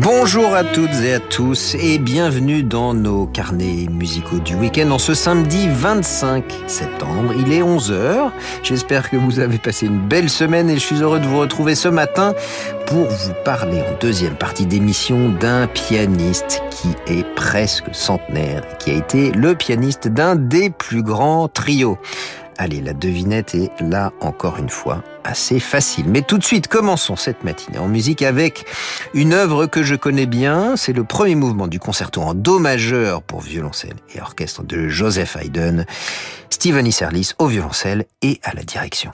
Bonjour à toutes et à tous et bienvenue dans nos carnets musicaux du week-end en ce samedi 25 septembre. Il est 11h. J'espère que vous avez passé une belle semaine et je suis heureux de vous retrouver ce matin pour vous parler en deuxième partie d'émission d'un pianiste qui est presque centenaire, qui a été le pianiste d'un des plus grands trios. Allez, la devinette est là encore une fois assez facile. Mais tout de suite, commençons cette matinée en musique avec une œuvre que je connais bien. C'est le premier mouvement du concerto en do majeur pour violoncelle et orchestre de Joseph Haydn. Stephen Isserlis au violoncelle et à la direction.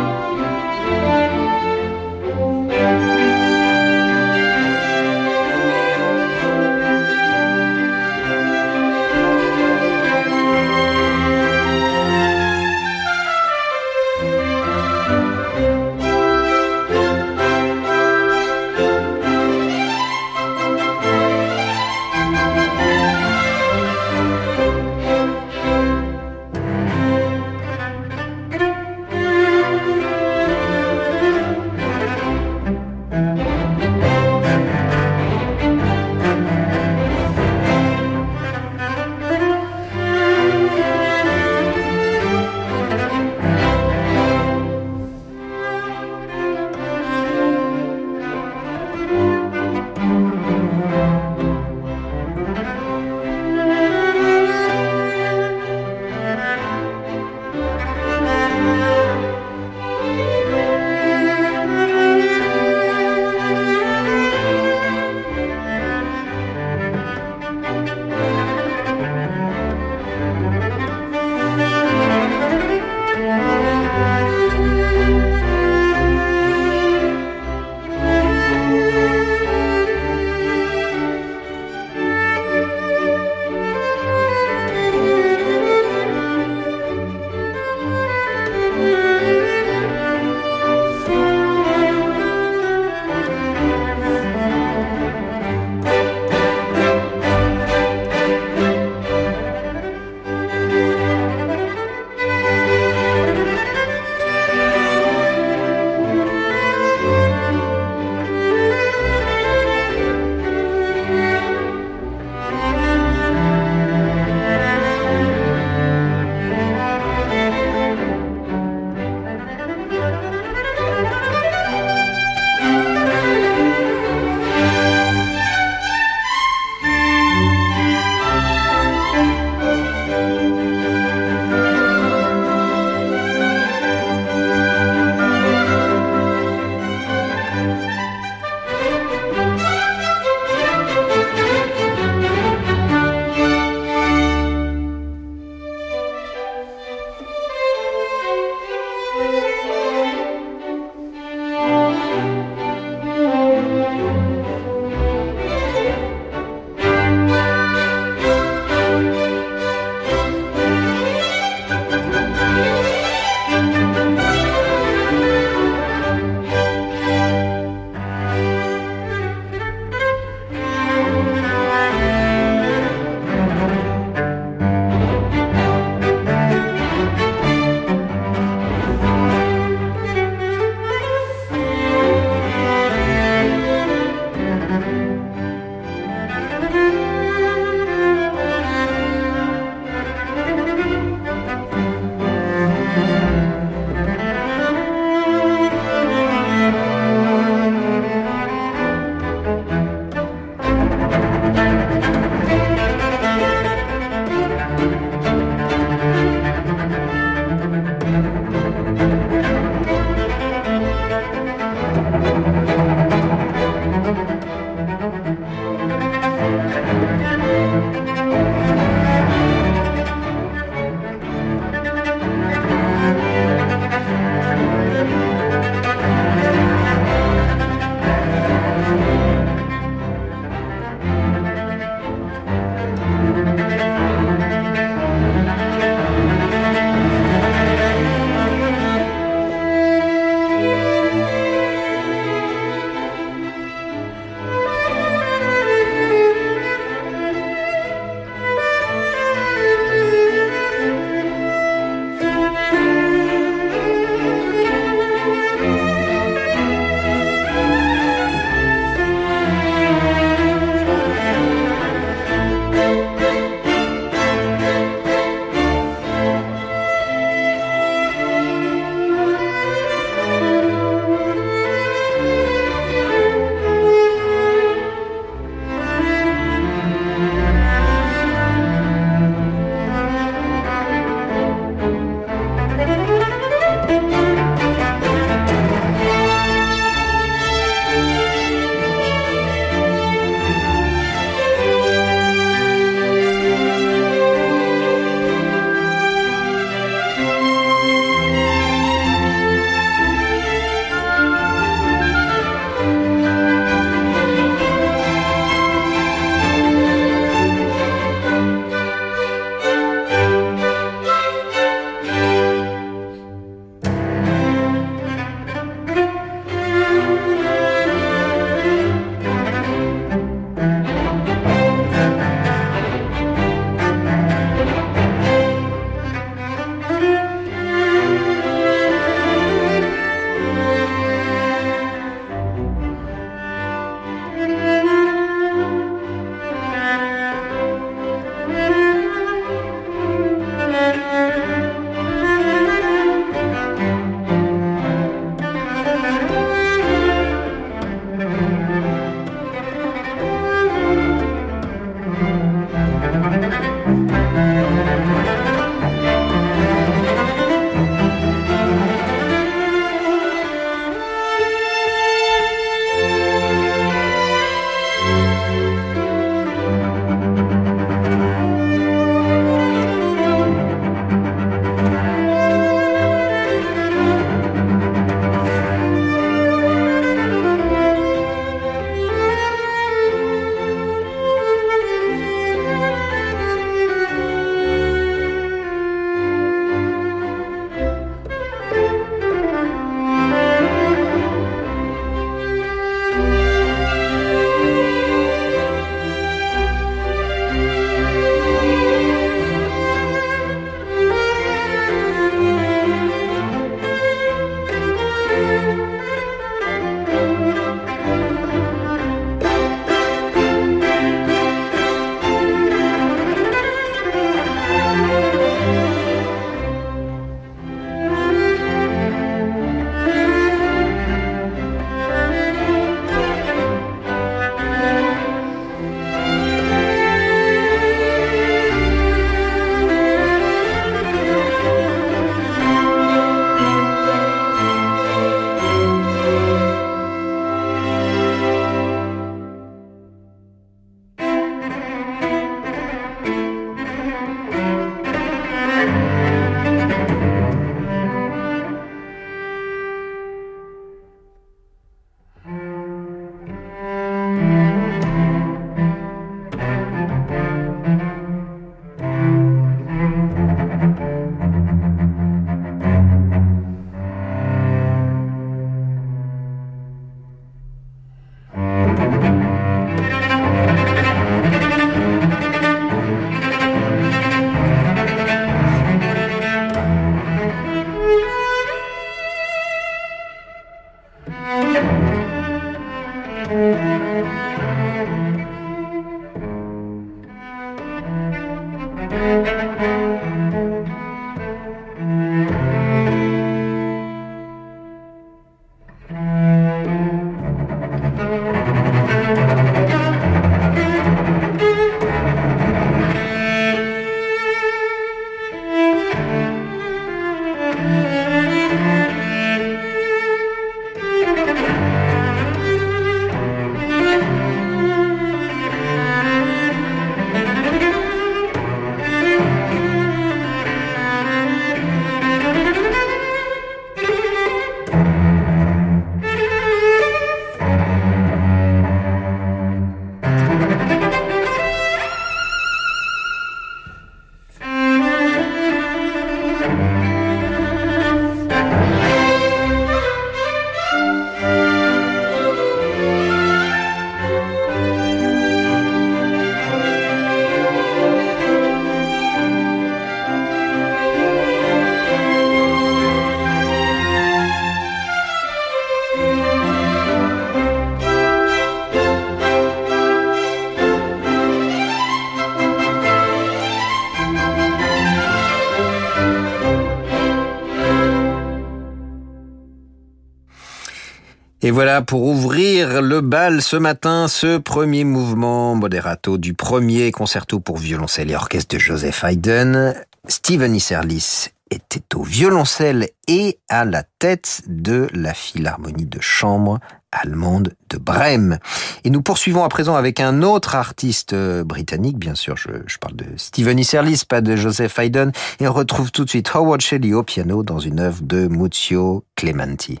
Et voilà pour ouvrir le bal ce matin, ce premier mouvement moderato du premier concerto pour violoncelle et orchestre de Joseph Haydn. Steven Isserlis était au violoncelle et à la tête de la Philharmonie de chambre allemande de Brême. Et nous poursuivons à présent avec un autre artiste britannique, bien sûr, je, parle de Steven Isserlis, pas de Joseph Haydn, et on retrouve tout de suite Howard Shelley au piano dans une œuvre de Muzio Clementi.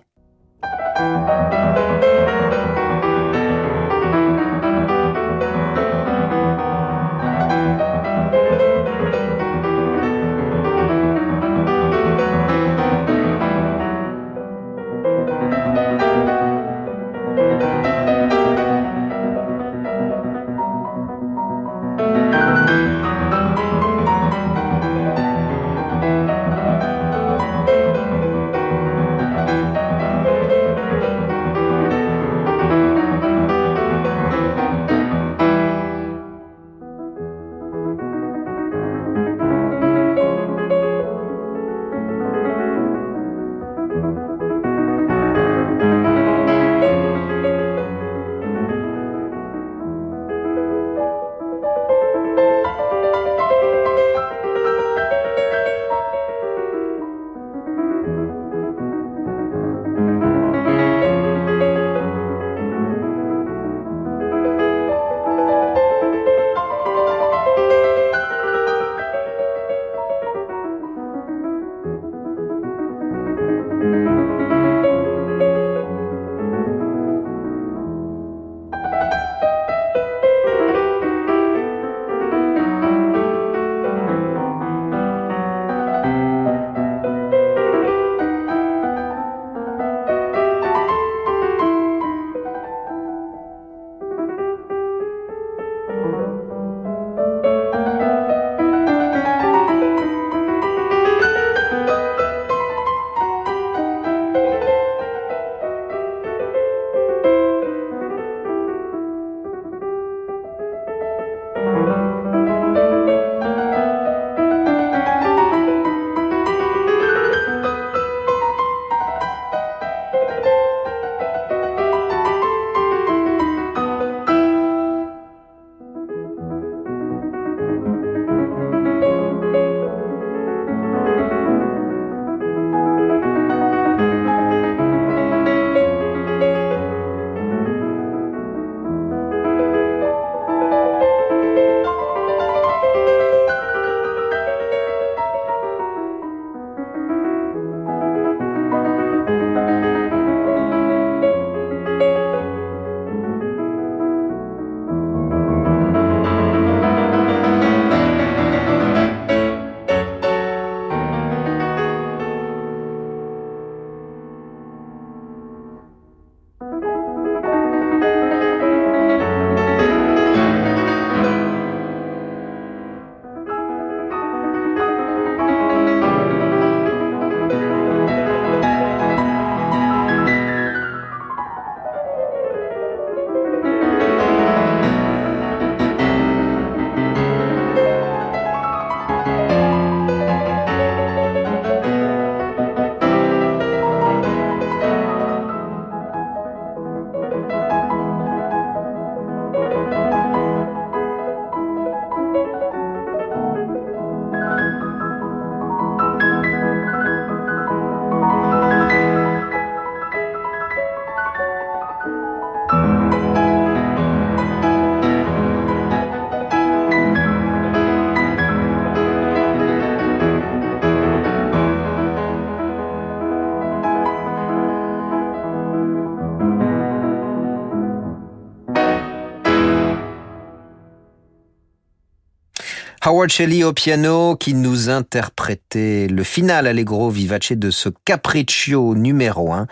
Howard Shelley au piano qui nous interprétait le final allegro vivace de ce capriccio numéro 1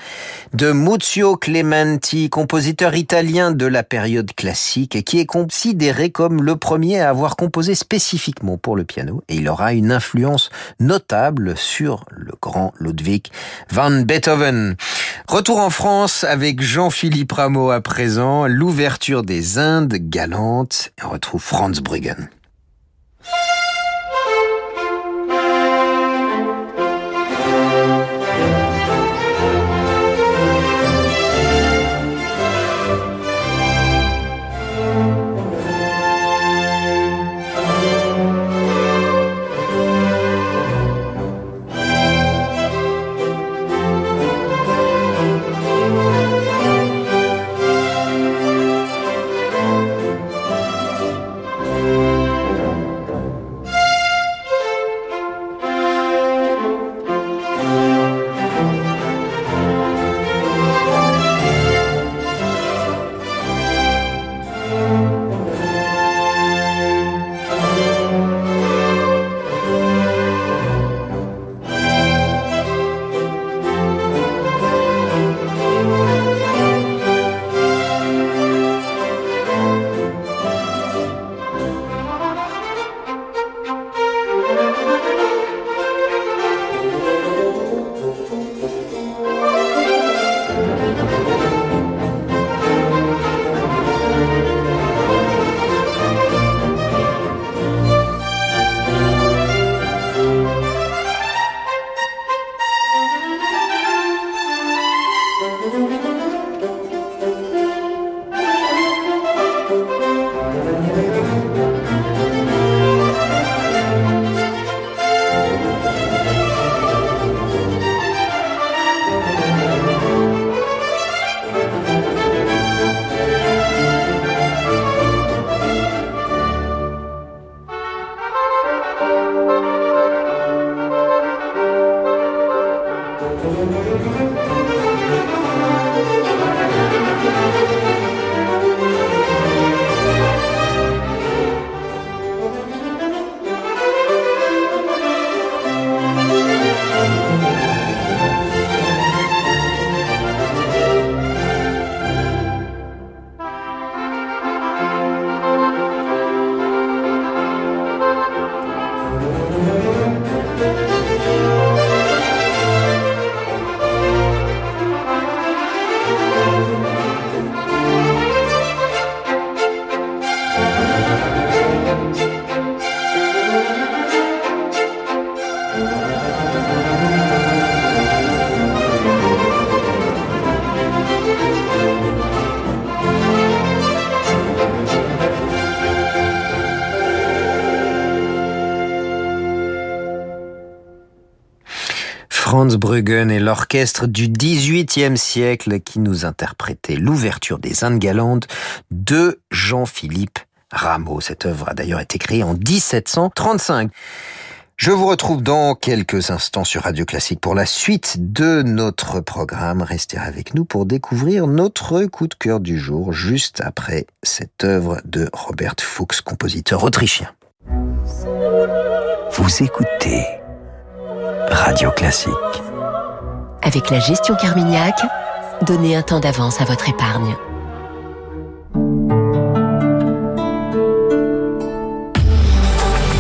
de Muzio Clementi, compositeur italien de la période classique et qui est considéré comme le premier à avoir composé spécifiquement pour le piano et il aura une influence notable sur le grand Ludwig van Beethoven. Retour en France avec Jean-Philippe Rameau à présent, l'ouverture des Indes galantes. On retrouve Franz Bruggen. Bruggen et l'orchestre du XVIIIe siècle qui nous interprétait l'ouverture des Indes galantes de Jean-Philippe Rameau. Cette œuvre a d'ailleurs été créée en 1735. Je vous retrouve dans quelques instants sur Radio Classique pour la suite de notre programme. Restez avec nous pour découvrir notre coup de cœur du jour juste après cette œuvre de Robert Fuchs, compositeur autrichien. Vous écoutez Radio Classique. Avec la gestion Carmignac, donnez un temps d'avance à votre épargne.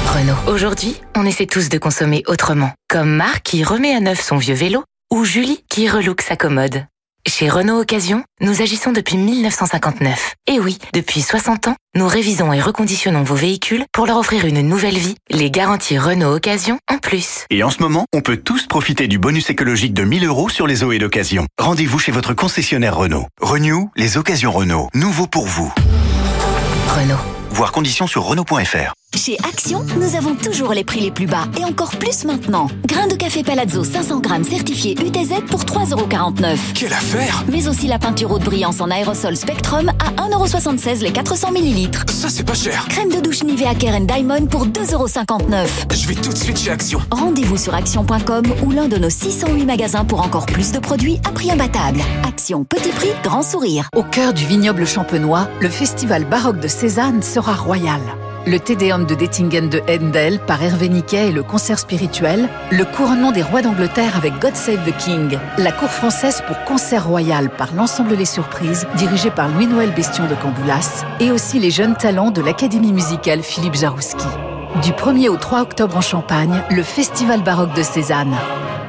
Renault. Aujourd'hui, on essaie tous de consommer autrement. Comme Marc qui remet à neuf son vieux vélo ou Julie qui relook sa commode. Chez Renault Occasion, nous agissons depuis 1959. Et oui, depuis 60 ans, nous révisons et reconditionnons vos véhicules pour leur offrir une nouvelle vie, les garanties Renault Occasion en plus. Et en ce moment, on peut tous profiter du bonus écologique de 1000 euros sur les OE d'occasion. Rendez-vous chez votre concessionnaire Renault. Renew, les occasions Renault. Nouveau pour vous. Renault. Voir conditions sur Renault.fr. Chez Action, nous avons toujours les prix les plus bas et encore plus maintenant. Grains de café Palazzo 500 grammes certifié UTZ pour 3,49€. Quelle affaire Mais aussi la peinture haute brillance en aérosol Spectrum à 1,76€ les 400 ml. Ça, c'est pas cher. Crème de douche Nivea Keren Diamond pour 2,59€. Je vais tout de suite chez Action. Rendez-vous sur action.com ou l'un de nos 608 magasins pour encore plus de produits à prix imbattable. Action, petit prix, grand sourire. Au cœur du vignoble champenois, le festival baroque de Cézanne sera royal. Le Tédéum de Dettingen de Handel par Hervé Niquet et le concert spirituel, le couronnement des rois d'Angleterre avec God Save the King, la cour française pour concert royal par l'ensemble Les Surprises, dirigé par Louis-Noël Bestion de Camboulas, et aussi les jeunes talents de l'Académie musicale Philippe Jarouski. Du 1er au 3 octobre en Champagne, le Festival baroque de Cézanne.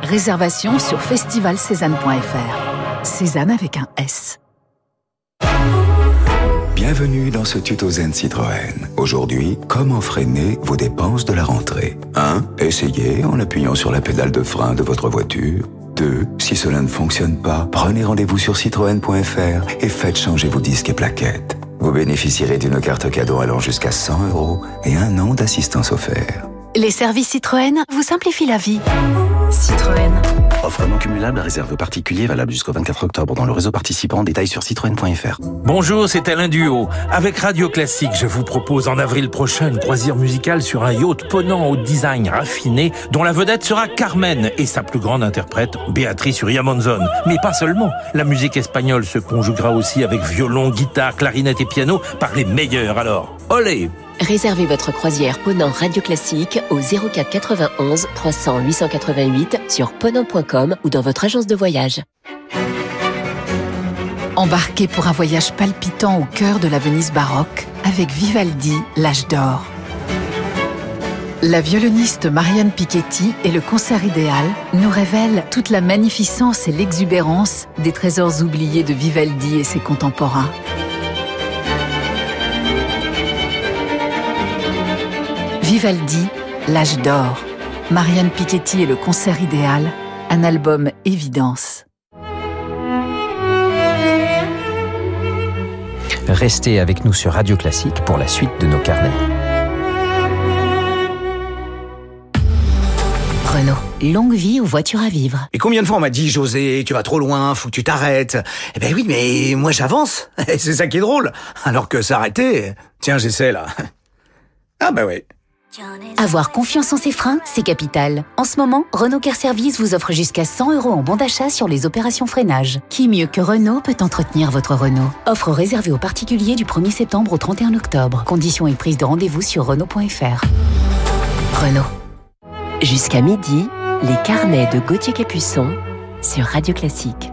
Réservation sur festivalcézanne.fr. Cézanne avec un S. Bienvenue dans ce tuto Zen Citroën. Aujourd'hui, comment freiner vos dépenses de la rentrée 1. Essayez en appuyant sur la pédale de frein de votre voiture. 2. Si cela ne fonctionne pas, prenez rendez-vous sur citroën.fr et faites changer vos disques et plaquettes. Vous bénéficierez d'une carte cadeau allant jusqu'à 100 euros et un an d'assistance offert. Les services Citroën vous simplifient la vie. Citroën. Offre non cumulable réservée aux particuliers valable jusqu'au 24 octobre dans le réseau participant. Détails sur citroën.fr. Bonjour, c'est Alain Duo. Avec Radio Classique, je vous propose en avril prochain une croisière musicale sur un yacht ponant au design raffiné dont la vedette sera Carmen et sa plus grande interprète, Béatrice Uriamonzon. Mais pas seulement. La musique espagnole se conjuguera aussi avec violon, guitare, clarinette et piano par les meilleurs alors. Olé Réservez votre croisière Ponant Radio Classique au 04 91 300 888 sur ponant.com ou dans votre agence de voyage. Embarquez pour un voyage palpitant au cœur de la Venise baroque avec Vivaldi, l'âge d'or. La violoniste Marianne Piketty et le concert idéal nous révèlent toute la magnificence et l'exubérance des trésors oubliés de Vivaldi et ses contemporains. Vivaldi, l'âge d'or. Marianne Piketty et le concert idéal, un album évidence. Restez avec nous sur Radio Classique pour la suite de nos carnets. Renault, longue vie aux voitures à vivre. Et combien de fois on m'a dit, José, tu vas trop loin, faut que tu t'arrêtes. Eh ben oui, mais moi j'avance. C'est ça qui est drôle. Alors que s'arrêter, tiens, j'essaie là. Ah bah oui. Avoir confiance en ses freins, c'est capital. En ce moment, Renault Care Service vous offre jusqu'à 100 euros en bon d'achat sur les opérations freinage. Qui mieux que Renault peut entretenir votre Renault? Offre réservée aux particuliers du 1er septembre au 31 octobre. Conditions et prise de rendez-vous sur Renault.fr. Renault. Jusqu'à midi, les carnets de Gauthier Capuçon sur Radio Classique.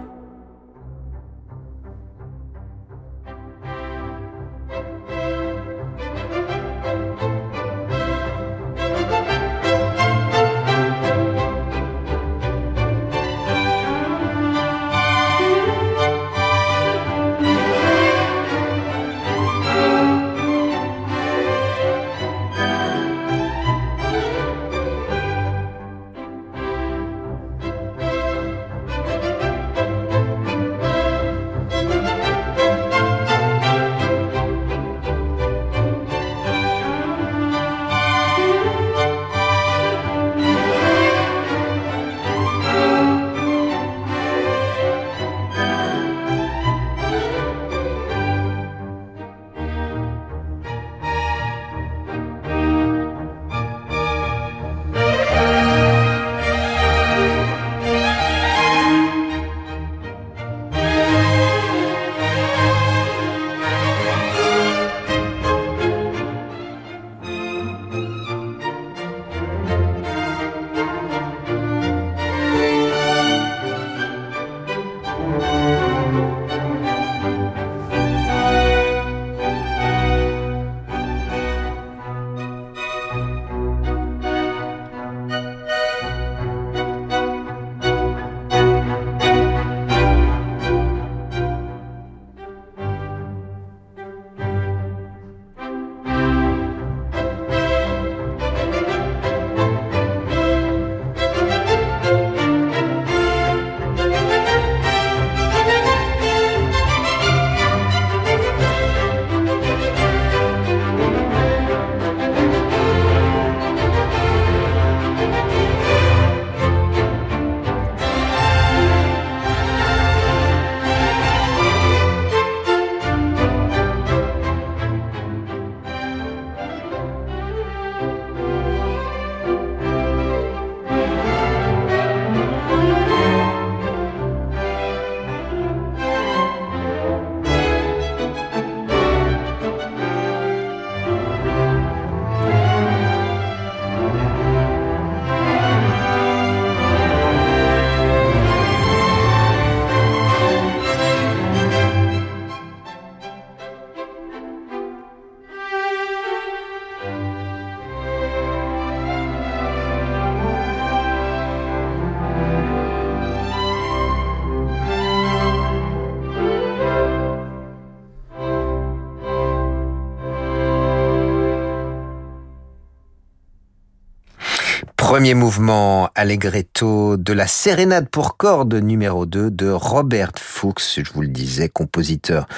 Premier mouvement allegretto de la sérénade pour cordes numéro 2 de Robert Fuchs, je vous le disais, compositeur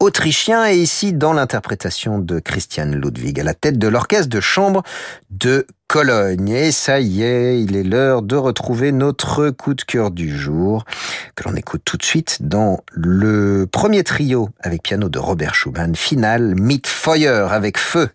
autrichien et ici dans l'interprétation de Christian Ludwig à la tête de l'orchestre de chambre de Cologne. Et ça y est, il est l'heure de retrouver notre coup de cœur du jour que l'on écoute tout de suite dans le premier trio avec piano de Robert Schumann, final Mit Feuer avec feu.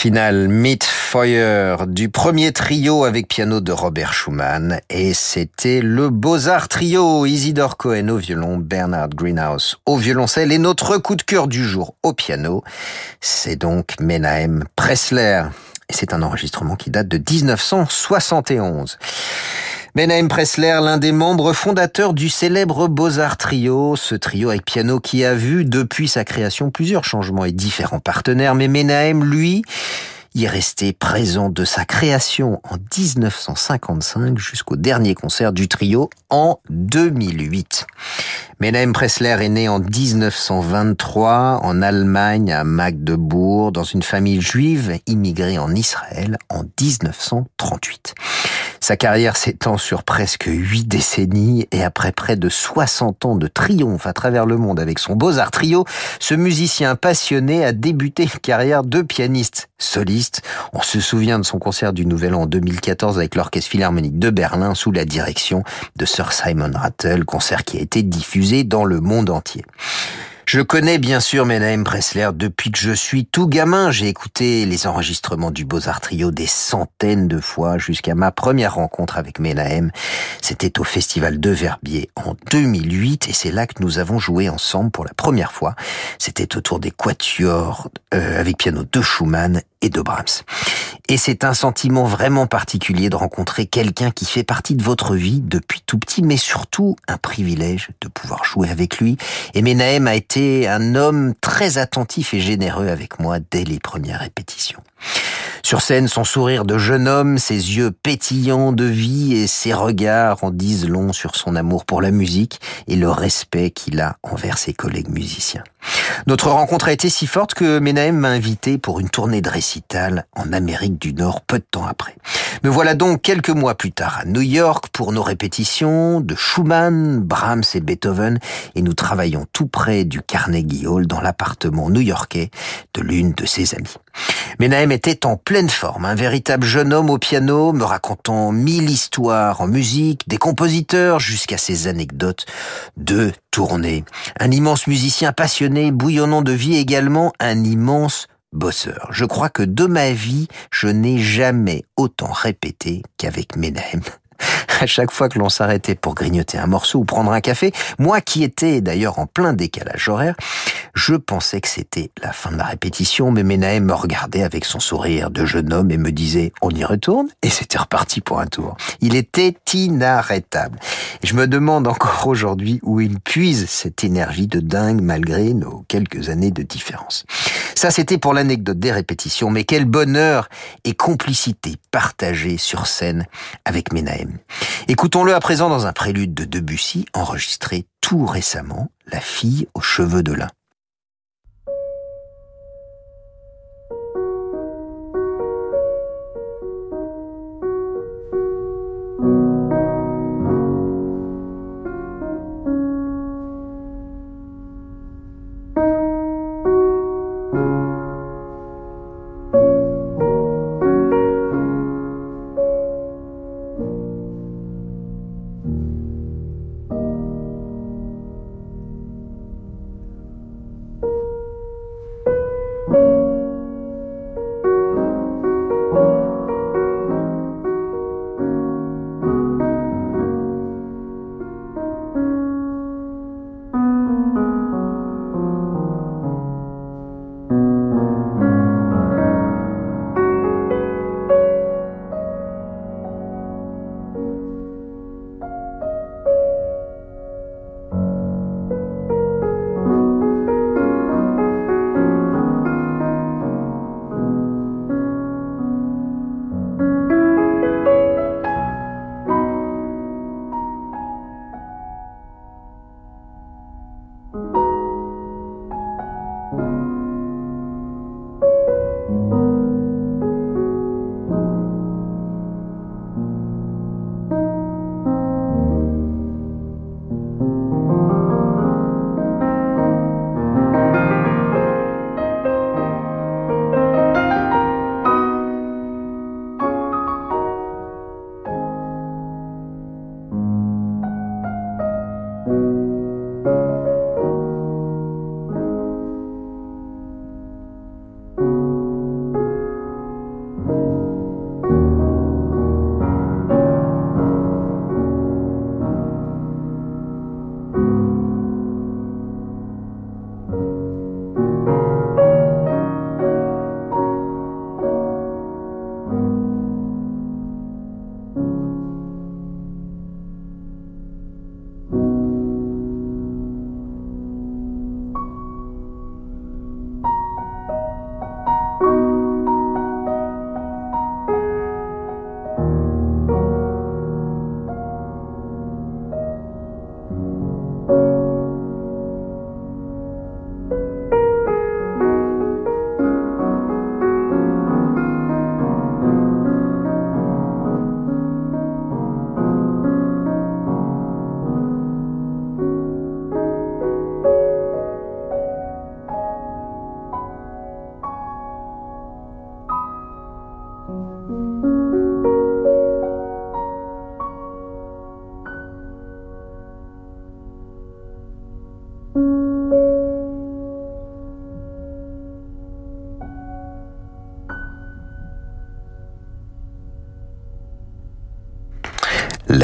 Le final Meet Fire du premier trio avec piano de Robert Schumann et c'était le Beaux-Arts Trio, Isidore Cohen au violon, Bernard Greenhouse au violoncelle et notre coup de cœur du jour au piano, c'est donc Menahem Pressler. Et c'est un enregistrement qui date de 1971. Menahem Pressler, l'un des membres fondateurs du célèbre Beaux-Arts Trio, ce trio avec piano qui a vu depuis sa création plusieurs changements et différents partenaires, mais Menahem, lui, y est resté présent de sa création en 1955 jusqu'au dernier concert du trio en 2008. Menahem Pressler est né en 1923 en Allemagne à Magdebourg dans une famille juive immigrée en Israël en 1938. Sa carrière s'étend sur presque huit décennies et après près de 60 ans de triomphe à travers le monde avec son Beaux-Arts Trio, ce musicien passionné a débuté une carrière de pianiste soliste. On se souvient de son concert du Nouvel An en 2014 avec l'Orchestre Philharmonique de Berlin sous la direction de Sir Simon Rattle, concert qui a été diffusé dans le monde entier. Je connais bien sûr Menahem Pressler depuis que je suis tout gamin. J'ai écouté les enregistrements du Beaux-Arts Trio des centaines de fois jusqu'à ma première rencontre avec Menahem. C'était au Festival de Verbier en 2008 et c'est là que nous avons joué ensemble pour la première fois. C'était autour des quatuors euh, avec piano de Schumann et de Brahms. Et c'est un sentiment vraiment particulier de rencontrer quelqu'un qui fait partie de votre vie depuis tout petit, mais surtout un privilège de pouvoir jouer avec lui. Et Menahem a été un homme très attentif et généreux avec moi dès les premières répétitions. Sur scène, son sourire de jeune homme, ses yeux pétillants de vie et ses regards en disent long sur son amour pour la musique et le respect qu'il a envers ses collègues musiciens. Notre rencontre a été si forte que Menahem m'a invité pour une tournée de récital en Amérique du Nord peu de temps après. Me voilà donc quelques mois plus tard à New York pour nos répétitions de Schumann, Brahms et Beethoven et nous travaillons tout près du Carnegie Hall dans l'appartement new-yorkais de l'une de ses amies. Menahem était en pleine forme, un véritable jeune homme au piano, me racontant mille histoires en musique, des compositeurs jusqu'à ses anecdotes de tournée. Un immense musicien passionné, bouillonnant de vie également, un immense bosseur. Je crois que de ma vie, je n'ai jamais autant répété qu'avec Menahem. À chaque fois que l'on s'arrêtait pour grignoter un morceau ou prendre un café, moi qui étais d'ailleurs en plein décalage horaire, je pensais que c'était la fin de la répétition, mais Menahem me regardait avec son sourire de jeune homme et me disait on y retourne? Et c'était reparti pour un tour. Il était inarrêtable. Je me demande encore aujourd'hui où il puise cette énergie de dingue malgré nos quelques années de différence. Ça c'était pour l'anecdote des répétitions, mais quel bonheur et complicité partagée sur scène avec Menahem. Écoutons-le à présent dans un prélude de Debussy enregistré tout récemment, La fille aux cheveux de lin.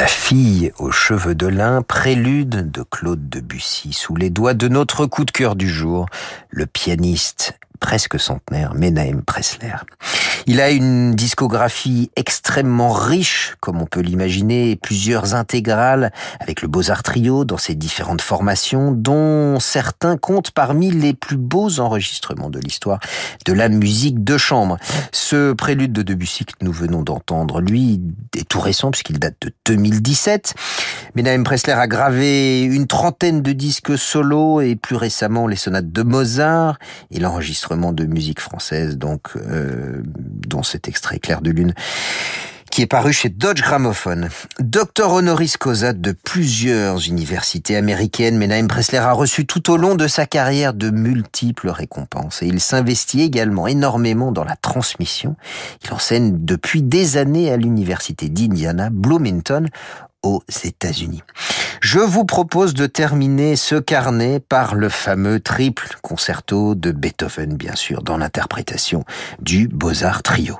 Fille aux cheveux de lin, prélude de Claude Debussy, sous les doigts de notre coup de cœur du jour, le pianiste presque centenaire, Menahem Pressler. Il a une discographie extrêmement riche, comme on peut l'imaginer, plusieurs intégrales avec le Beaux-Arts Trio dans ses différentes formations, dont certains comptent parmi les plus beaux enregistrements de l'histoire de la musique de chambre. Ce prélude de Debussy que nous venons d'entendre, lui, est tout récent puisqu'il date de 2017. Menahem Pressler a gravé une trentaine de disques solo et plus récemment les sonates de Mozart et l'enregistrement de musique française, donc euh, dont cet extrait Clair de Lune qui est paru chez Dodge Gramophone. Docteur honoris causa de plusieurs universités américaines, Menahem Pressler a reçu tout au long de sa carrière de multiples récompenses et il s'investit également énormément dans la transmission. Il enseigne depuis des années à l'université d'Indiana, Bloomington, aux États-Unis. Je vous propose de terminer ce carnet par le fameux triple concerto de Beethoven, bien sûr, dans l'interprétation du Beaux-Arts Trio.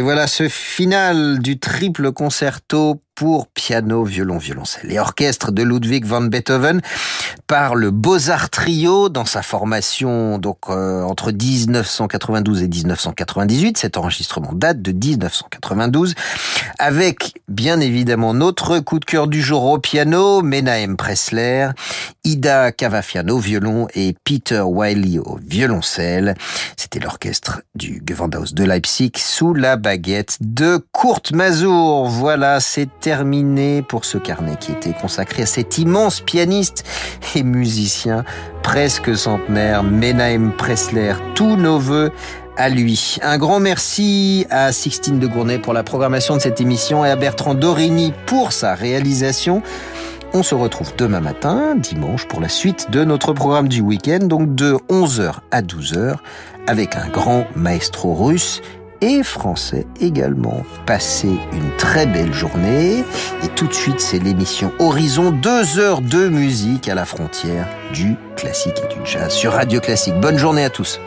Et voilà ce final du triple concerto piano, violon, violoncelle et orchestre de Ludwig van Beethoven par le Beaux-Arts Trio dans sa formation donc euh, entre 1992 et 1998. Cet enregistrement date de 1992 avec bien évidemment notre coup de cœur du jour au piano, Menahem Pressler, Ida Cavafiano violon et Peter Wiley au violoncelle. C'était l'orchestre du Gewandhaus de Leipzig sous la baguette de Kurt Mazur. Voilà, c'était terminé pour ce carnet qui était consacré à cet immense pianiste et musicien presque centenaire, Menahem Pressler. Tous nos voeux à lui. Un grand merci à Sixtine de Gournay pour la programmation de cette émission et à Bertrand Dorini pour sa réalisation. On se retrouve demain matin, dimanche, pour la suite de notre programme du week-end, donc de 11h à 12h, avec un grand maestro russe et français également. Passez une très belle journée et tout de suite c'est l'émission Horizon, deux heures de musique à la frontière du classique et du jazz sur Radio Classique. Bonne journée à tous.